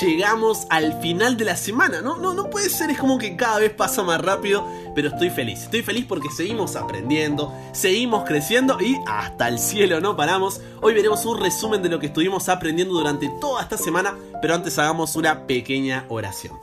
Llegamos al final de la semana, ¿no? No, no puede ser, es como que cada vez pasa más rápido, pero estoy feliz. Estoy feliz porque seguimos aprendiendo, seguimos creciendo y hasta el cielo no paramos. Hoy veremos un resumen de lo que estuvimos aprendiendo durante toda esta semana, pero antes hagamos una pequeña oración.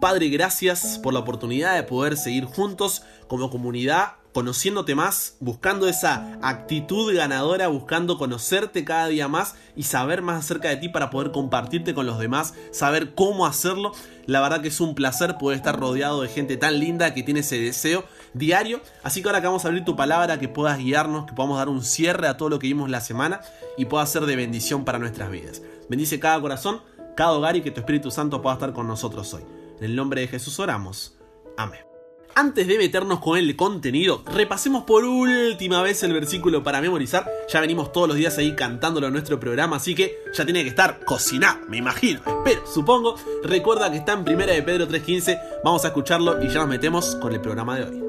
Padre, gracias por la oportunidad de poder seguir juntos como comunidad, conociéndote más, buscando esa actitud ganadora, buscando conocerte cada día más y saber más acerca de ti para poder compartirte con los demás, saber cómo hacerlo. La verdad que es un placer poder estar rodeado de gente tan linda que tiene ese deseo diario. Así que ahora que vamos a abrir tu palabra, que puedas guiarnos, que podamos dar un cierre a todo lo que vimos la semana y pueda ser de bendición para nuestras vidas. Bendice cada corazón, cada hogar y que tu Espíritu Santo pueda estar con nosotros hoy. En el nombre de Jesús oramos. Amén. Antes de meternos con el contenido, repasemos por última vez el versículo para memorizar. Ya venimos todos los días ahí cantándolo en nuestro programa, así que ya tiene que estar cocinado, me imagino, espero, supongo. Recuerda que está en primera de Pedro 3.15, vamos a escucharlo y ya nos metemos con el programa de hoy.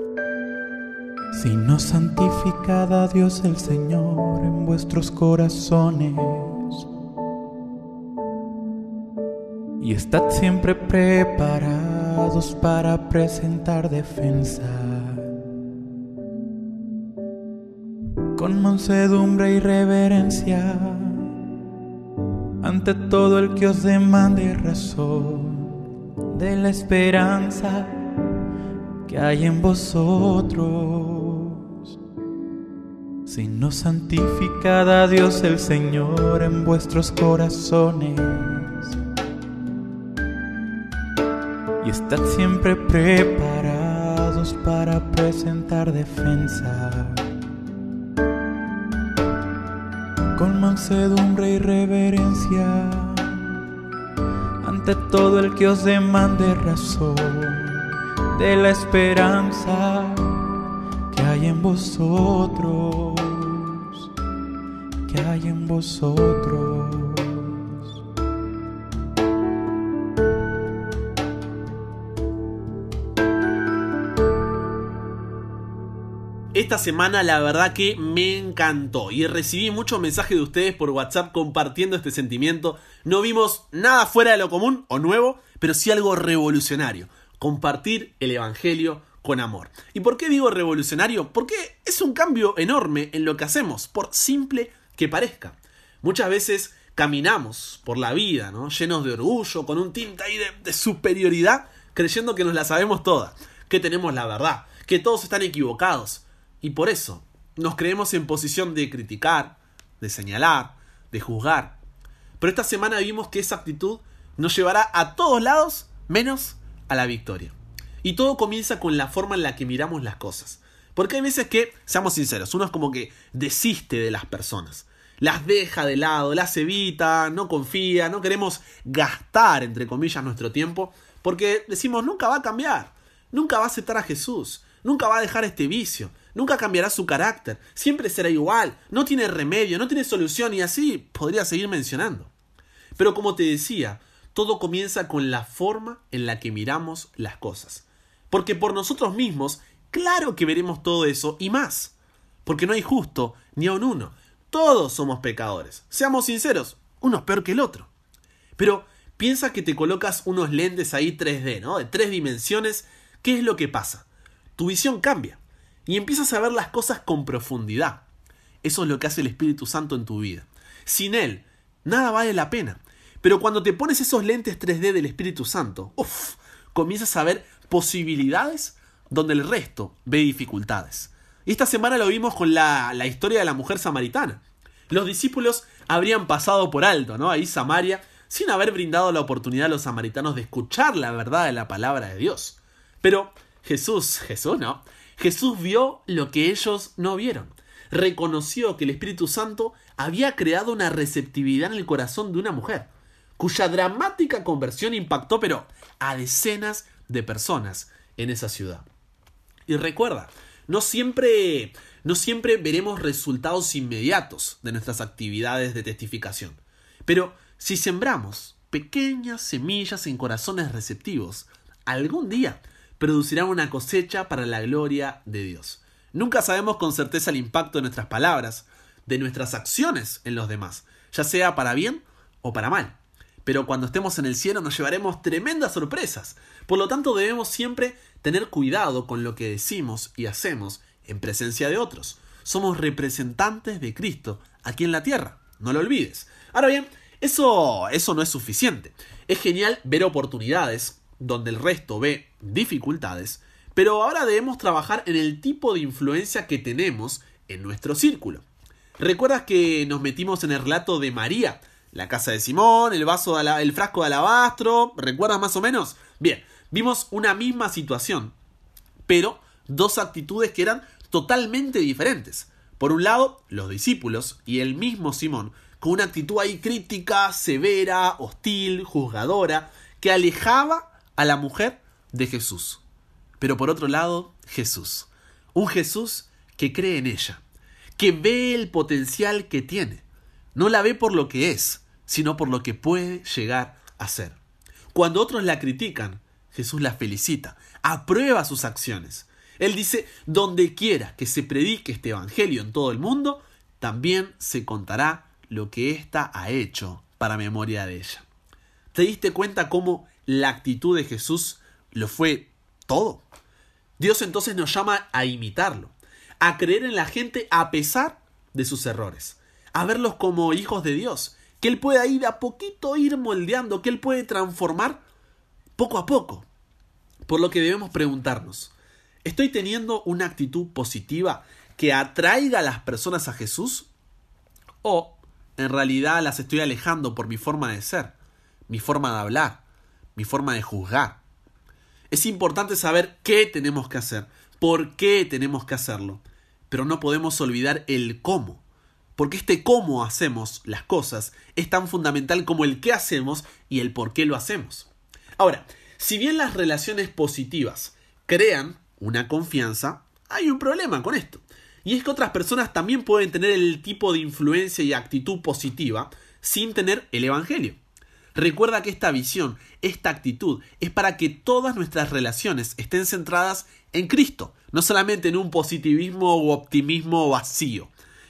Si no santificad a Dios el Señor en vuestros corazones y estad siempre preparados para presentar defensa. Con mansedumbre y reverencia ante todo el que os demande razón de la esperanza que hay en vosotros. Si no santificad a Dios el Señor en vuestros corazones y estad siempre preparados para presentar defensa. Con mansedumbre y reverencia ante todo el que os demande razón de la esperanza que hay en vosotros, que hay en vosotros. Esta semana la verdad que me encantó y recibí muchos mensajes de ustedes por WhatsApp compartiendo este sentimiento. No vimos nada fuera de lo común o nuevo, pero sí algo revolucionario. Compartir el Evangelio con amor. ¿Y por qué digo revolucionario? Porque es un cambio enorme en lo que hacemos, por simple que parezca. Muchas veces caminamos por la vida, ¿no? Llenos de orgullo, con un tinte ahí de, de superioridad, creyendo que nos la sabemos todas, que tenemos la verdad, que todos están equivocados. Y por eso nos creemos en posición de criticar, de señalar, de juzgar. Pero esta semana vimos que esa actitud nos llevará a todos lados menos a la victoria. Y todo comienza con la forma en la que miramos las cosas. Porque hay veces que, seamos sinceros, uno es como que desiste de las personas. Las deja de lado, las evita, no confía, no queremos gastar, entre comillas, nuestro tiempo, porque decimos, nunca va a cambiar, nunca va a aceptar a Jesús, nunca va a dejar este vicio, nunca cambiará su carácter, siempre será igual, no tiene remedio, no tiene solución y así podría seguir mencionando. Pero como te decía, todo comienza con la forma en la que miramos las cosas. Porque por nosotros mismos, claro que veremos todo eso y más. Porque no hay justo ni a un uno. Todos somos pecadores. Seamos sinceros, uno es peor que el otro. Pero piensa que te colocas unos lentes ahí 3D, ¿no? De tres dimensiones. ¿Qué es lo que pasa? Tu visión cambia y empiezas a ver las cosas con profundidad. Eso es lo que hace el Espíritu Santo en tu vida. Sin Él, nada vale la pena. Pero cuando te pones esos lentes 3D del Espíritu Santo, uff, comienzas a ver posibilidades donde el resto ve dificultades. Y esta semana lo vimos con la, la historia de la mujer samaritana. Los discípulos habrían pasado por alto, ¿no? Ahí Samaria, sin haber brindado la oportunidad a los samaritanos de escuchar la verdad de la palabra de Dios. Pero Jesús, Jesús no, Jesús vio lo que ellos no vieron. Reconoció que el Espíritu Santo había creado una receptividad en el corazón de una mujer, cuya dramática conversión impactó pero a decenas de personas en esa ciudad. Y recuerda, no siempre, no siempre veremos resultados inmediatos de nuestras actividades de testificación. Pero si sembramos pequeñas semillas en corazones receptivos, algún día producirá una cosecha para la gloria de Dios. Nunca sabemos con certeza el impacto de nuestras palabras, de nuestras acciones en los demás, ya sea para bien o para mal. Pero cuando estemos en el cielo nos llevaremos tremendas sorpresas. Por lo tanto debemos siempre tener cuidado con lo que decimos y hacemos en presencia de otros. Somos representantes de Cristo aquí en la tierra, no lo olvides. Ahora bien, eso, eso no es suficiente. Es genial ver oportunidades donde el resto ve dificultades, pero ahora debemos trabajar en el tipo de influencia que tenemos en nuestro círculo. ¿Recuerdas que nos metimos en el relato de María? La casa de Simón, el vaso el frasco de alabastro, ¿recuerdas más o menos? Bien, vimos una misma situación, pero dos actitudes que eran totalmente diferentes. Por un lado, los discípulos y el mismo Simón, con una actitud ahí crítica, severa, hostil, juzgadora, que alejaba a la mujer de Jesús. Pero por otro lado, Jesús. Un Jesús que cree en ella, que ve el potencial que tiene. No la ve por lo que es, sino por lo que puede llegar a ser. Cuando otros la critican, Jesús la felicita, aprueba sus acciones. Él dice, donde quiera que se predique este Evangelio en todo el mundo, también se contará lo que ésta ha hecho para memoria de ella. ¿Te diste cuenta cómo la actitud de Jesús lo fue todo? Dios entonces nos llama a imitarlo, a creer en la gente a pesar de sus errores, a verlos como hijos de Dios, que Él puede ir a poquito ir moldeando, que Él puede transformar poco a poco. Por lo que debemos preguntarnos, ¿estoy teniendo una actitud positiva que atraiga a las personas a Jesús? ¿O en realidad las estoy alejando por mi forma de ser, mi forma de hablar, mi forma de juzgar? Es importante saber qué tenemos que hacer, por qué tenemos que hacerlo, pero no podemos olvidar el cómo, porque este cómo hacemos las cosas es tan fundamental como el qué hacemos y el por qué lo hacemos. Ahora, si bien las relaciones positivas crean una confianza, hay un problema con esto. Y es que otras personas también pueden tener el tipo de influencia y actitud positiva sin tener el Evangelio. Recuerda que esta visión, esta actitud, es para que todas nuestras relaciones estén centradas en Cristo, no solamente en un positivismo o optimismo vacío.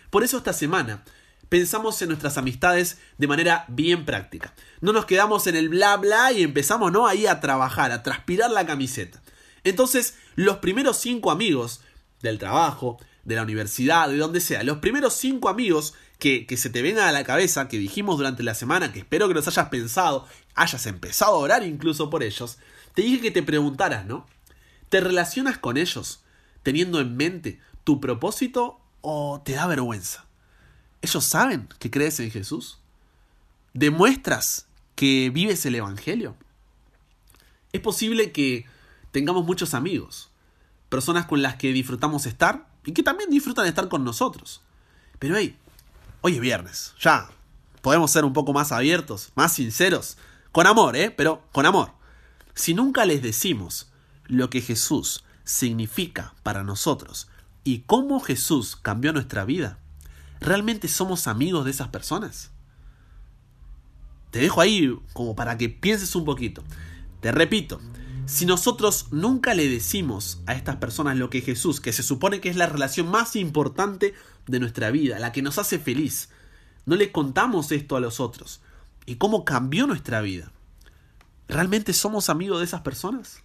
Por eso esta semana pensamos en nuestras amistades de manera bien práctica. No nos quedamos en el bla bla y empezamos ¿no? ahí a trabajar, a transpirar la camiseta. Entonces, los primeros cinco amigos del trabajo, de la universidad, de donde sea, los primeros cinco amigos que, se te vengan a la cabeza, que dijimos durante la semana, que espero que los hayas pensado, hayas empezado a orar incluso por ellos, te dije que te preguntaras, ¿no? ¿Te relacionas con ellos teniendo en mente tu propósito o te da vergüenza? ¿Ellos saben que crees en Jesús? ¿Demuestras que vives el Evangelio? Es posible que tengamos muchos amigos, personas con las que disfrutamos estar y que también disfrutan estar con nosotros. Pero hey, Hoy es viernes, ya. Podemos ser un poco más abiertos, más sinceros. Con amor, ¿eh? Pero con amor. Si nunca les decimos lo que Jesús significa para nosotros y cómo Jesús cambió nuestra vida, ¿realmente somos amigos de esas personas? Te dejo ahí como para que pienses un poquito. Te repito, si nosotros nunca le decimos a estas personas lo que Jesús, que se supone que es la relación más importante de nuestra vida, la que nos hace feliz, no le contamos esto a los otros y cómo cambió nuestra vida, ¿realmente somos amigos de esas personas?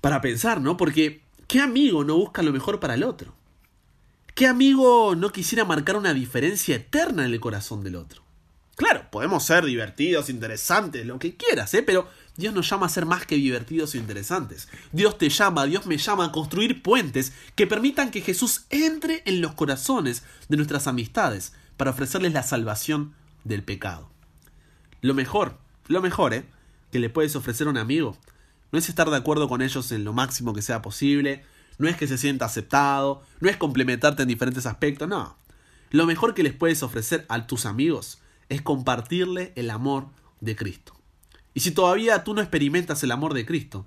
Para pensar, ¿no? Porque ¿qué amigo no busca lo mejor para el otro? ¿Qué amigo no quisiera marcar una diferencia eterna en el corazón del otro? Claro, podemos ser divertidos, interesantes, lo que quieras, ¿eh? Pero Dios nos llama a ser más que divertidos e interesantes. Dios te llama, Dios me llama a construir puentes que permitan que Jesús entre en los corazones de nuestras amistades para ofrecerles la salvación del pecado. Lo mejor, lo mejor, ¿eh? Que le puedes ofrecer a un amigo no es estar de acuerdo con ellos en lo máximo que sea posible, no es que se sienta aceptado, no es complementarte en diferentes aspectos, no. Lo mejor que les puedes ofrecer a tus amigos es compartirle el amor de Cristo. Y si todavía tú no experimentas el amor de Cristo,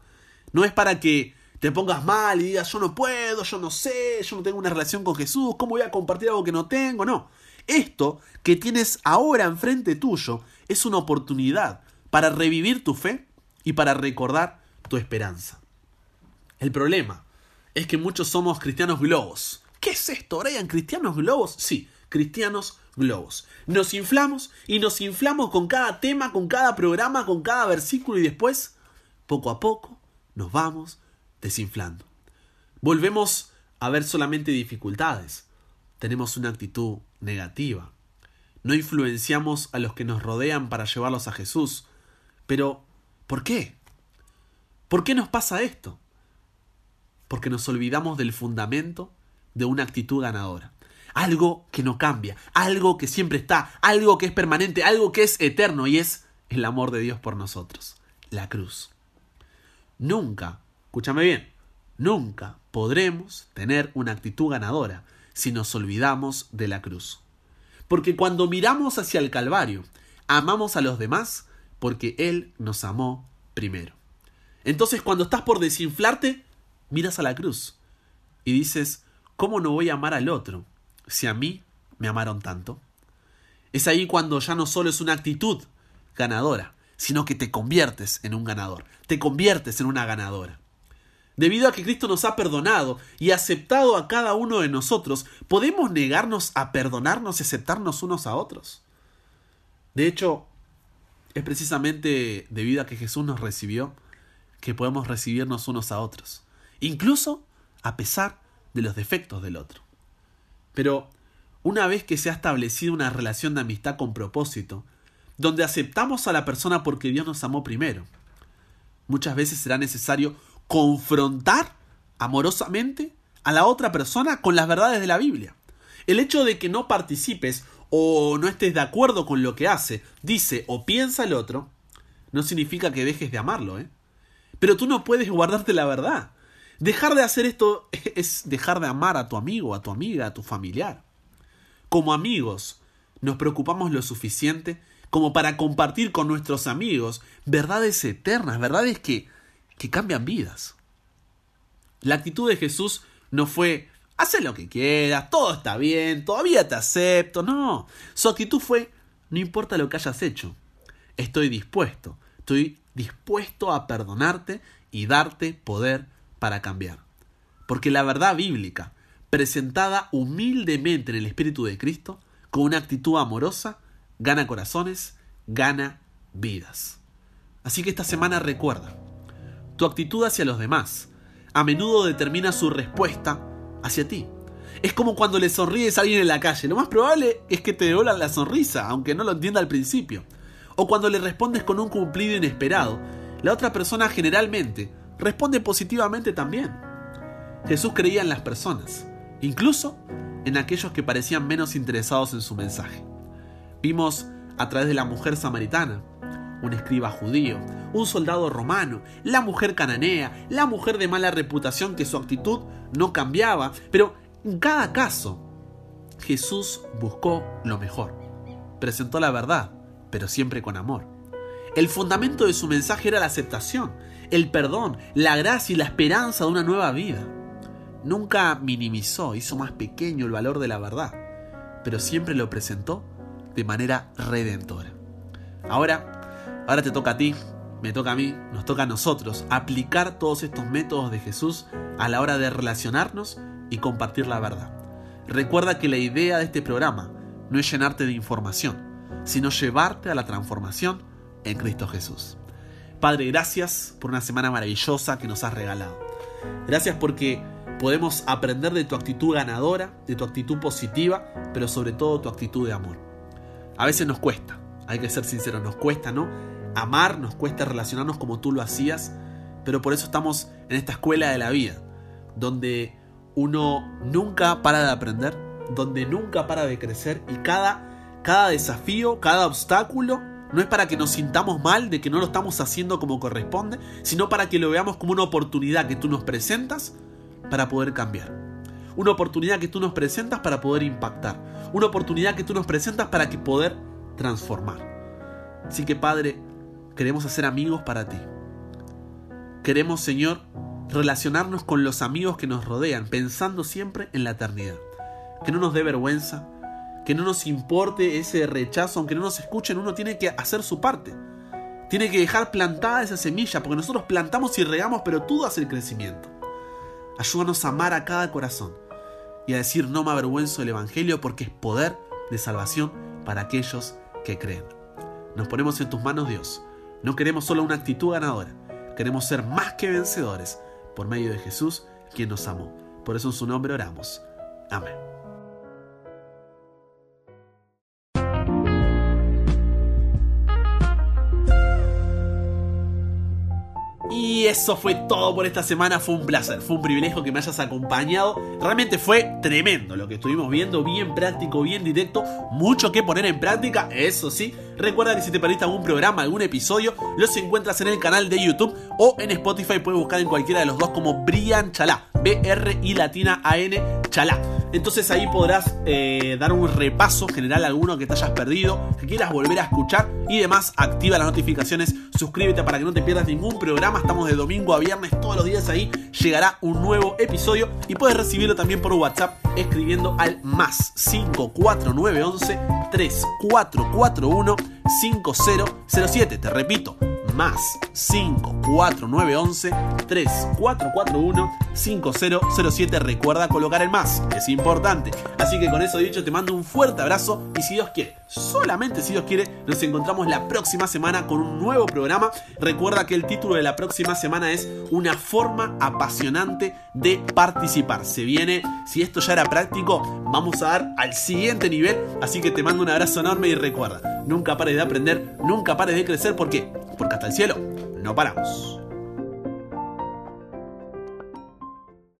no es para que te pongas mal y digas yo no puedo, yo no sé, yo no tengo una relación con Jesús, ¿cómo voy a compartir algo que no tengo? No. Esto que tienes ahora enfrente tuyo es una oportunidad para revivir tu fe y para recordar tu esperanza. El problema es que muchos somos cristianos globos. ¿Qué es esto, Brian? ¿Cristianos globos? Sí, cristianos globos. Nos inflamos y nos inflamos con cada tema, con cada programa, con cada versículo y después, poco a poco, nos vamos desinflando. Volvemos a ver solamente dificultades. Tenemos una actitud negativa. No influenciamos a los que nos rodean para llevarlos a Jesús. Pero, ¿por qué? ¿Por qué nos pasa esto? Porque nos olvidamos del fundamento de una actitud ganadora. Algo que no cambia, algo que siempre está, algo que es permanente, algo que es eterno y es el amor de Dios por nosotros, la cruz. Nunca, escúchame bien, nunca podremos tener una actitud ganadora si nos olvidamos de la cruz. Porque cuando miramos hacia el Calvario, amamos a los demás porque Él nos amó primero. Entonces cuando estás por desinflarte, miras a la cruz y dices, ¿cómo no voy a amar al otro si a mí me amaron tanto? Es ahí cuando ya no solo es una actitud ganadora, sino que te conviertes en un ganador, te conviertes en una ganadora. Debido a que Cristo nos ha perdonado y aceptado a cada uno de nosotros, ¿podemos negarnos a perdonarnos y aceptarnos unos a otros? De hecho, es precisamente debido a que Jesús nos recibió que podemos recibirnos unos a otros, incluso a pesar de los defectos del otro. Pero una vez que se ha establecido una relación de amistad con propósito, donde aceptamos a la persona porque Dios nos amó primero, muchas veces será necesario confrontar amorosamente a la otra persona con las verdades de la Biblia. El hecho de que no participes o no estés de acuerdo con lo que hace, dice o piensa el otro, no significa que dejes de amarlo, ¿eh? Pero tú no puedes guardarte la verdad. Dejar de hacer esto es dejar de amar a tu amigo, a tu amiga, a tu familiar. Como amigos, nos preocupamos lo suficiente como para compartir con nuestros amigos verdades eternas, verdades que que cambian vidas. La actitud de Jesús no fue, haz lo que quieras, todo está bien, todavía te acepto, no. Su actitud fue, no importa lo que hayas hecho, estoy dispuesto, estoy dispuesto a perdonarte y darte poder para cambiar. Porque la verdad bíblica, presentada humildemente en el Espíritu de Cristo, con una actitud amorosa, gana corazones, gana vidas. Así que esta semana recuerda, tu actitud hacia los demás a menudo determina su respuesta hacia ti. Es como cuando le sonríes a alguien en la calle. Lo más probable es que te devuelvan la sonrisa, aunque no lo entienda al principio. O cuando le respondes con un cumplido inesperado, la otra persona generalmente responde positivamente también. Jesús creía en las personas, incluso en aquellos que parecían menos interesados en su mensaje. Vimos a través de la mujer samaritana, un escriba judío, un soldado romano, la mujer cananea, la mujer de mala reputación que su actitud no cambiaba, pero en cada caso Jesús buscó lo mejor, presentó la verdad, pero siempre con amor. El fundamento de su mensaje era la aceptación, el perdón, la gracia y la esperanza de una nueva vida. Nunca minimizó, hizo más pequeño el valor de la verdad, pero siempre lo presentó de manera redentora. Ahora, ahora te toca a ti me toca a mí, nos toca a nosotros aplicar todos estos métodos de Jesús a la hora de relacionarnos y compartir la verdad. Recuerda que la idea de este programa no es llenarte de información, sino llevarte a la transformación en Cristo Jesús. Padre, gracias por una semana maravillosa que nos has regalado. Gracias porque podemos aprender de tu actitud ganadora, de tu actitud positiva, pero sobre todo tu actitud de amor. A veces nos cuesta, hay que ser sinceros, nos cuesta, ¿no? amar, nos cuesta relacionarnos como tú lo hacías, pero por eso estamos en esta escuela de la vida, donde uno nunca para de aprender, donde nunca para de crecer y cada, cada desafío, cada obstáculo, no es para que nos sintamos mal de que no lo estamos haciendo como corresponde, sino para que lo veamos como una oportunidad que tú nos presentas para poder cambiar. Una oportunidad que tú nos presentas para poder impactar. Una oportunidad que tú nos presentas para que poder transformar. Así que Padre, Queremos hacer amigos para ti. Queremos, Señor, relacionarnos con los amigos que nos rodean, pensando siempre en la eternidad. Que no nos dé vergüenza, que no nos importe ese rechazo, aunque no nos escuchen, uno tiene que hacer su parte. Tiene que dejar plantada esa semilla, porque nosotros plantamos y regamos, pero tú das el crecimiento. Ayúdanos a amar a cada corazón y a decir no me avergüenzo del Evangelio porque es poder de salvación para aquellos que creen. Nos ponemos en tus manos, Dios. No queremos solo una actitud ganadora, queremos ser más que vencedores por medio de Jesús, quien nos amó. Por eso en su nombre oramos. Amén. Y eso fue todo por esta semana. Fue un placer, fue un privilegio que me hayas acompañado. Realmente fue tremendo lo que estuvimos viendo, bien práctico, bien directo. Mucho que poner en práctica, eso sí. Recuerda que si te perdiste algún programa, algún episodio, los encuentras en el canal de YouTube o en Spotify. Puedes buscar en cualquiera de los dos como Brian Chalá. B-R y latina A-N Chalá. Entonces ahí podrás eh, dar un repaso general a alguno que te hayas perdido, que quieras volver a escuchar y demás. Activa las notificaciones, suscríbete para que no te pierdas ningún programa. Estamos de domingo a viernes todos los días ahí. Llegará un nuevo episodio y puedes recibirlo también por WhatsApp escribiendo al más 54911 3441 5007. Te repito, más 54911 3441 5007. Recuerda colocar el más, es importante. Así que con eso dicho, te mando un fuerte abrazo y si Dios quiere, solamente si Dios quiere, nos encontramos la próxima semana con un nuevo programa. Recuerda que el título de la próxima semana es Una forma apasionante de participar. Se viene, si esto ya era práctico, vamos a dar al siguiente nivel. Así que te mando un abrazo enorme y recuerda, nunca pares de aprender, nunca pares de crecer. ¿Por qué? Porque hasta el cielo no paramos.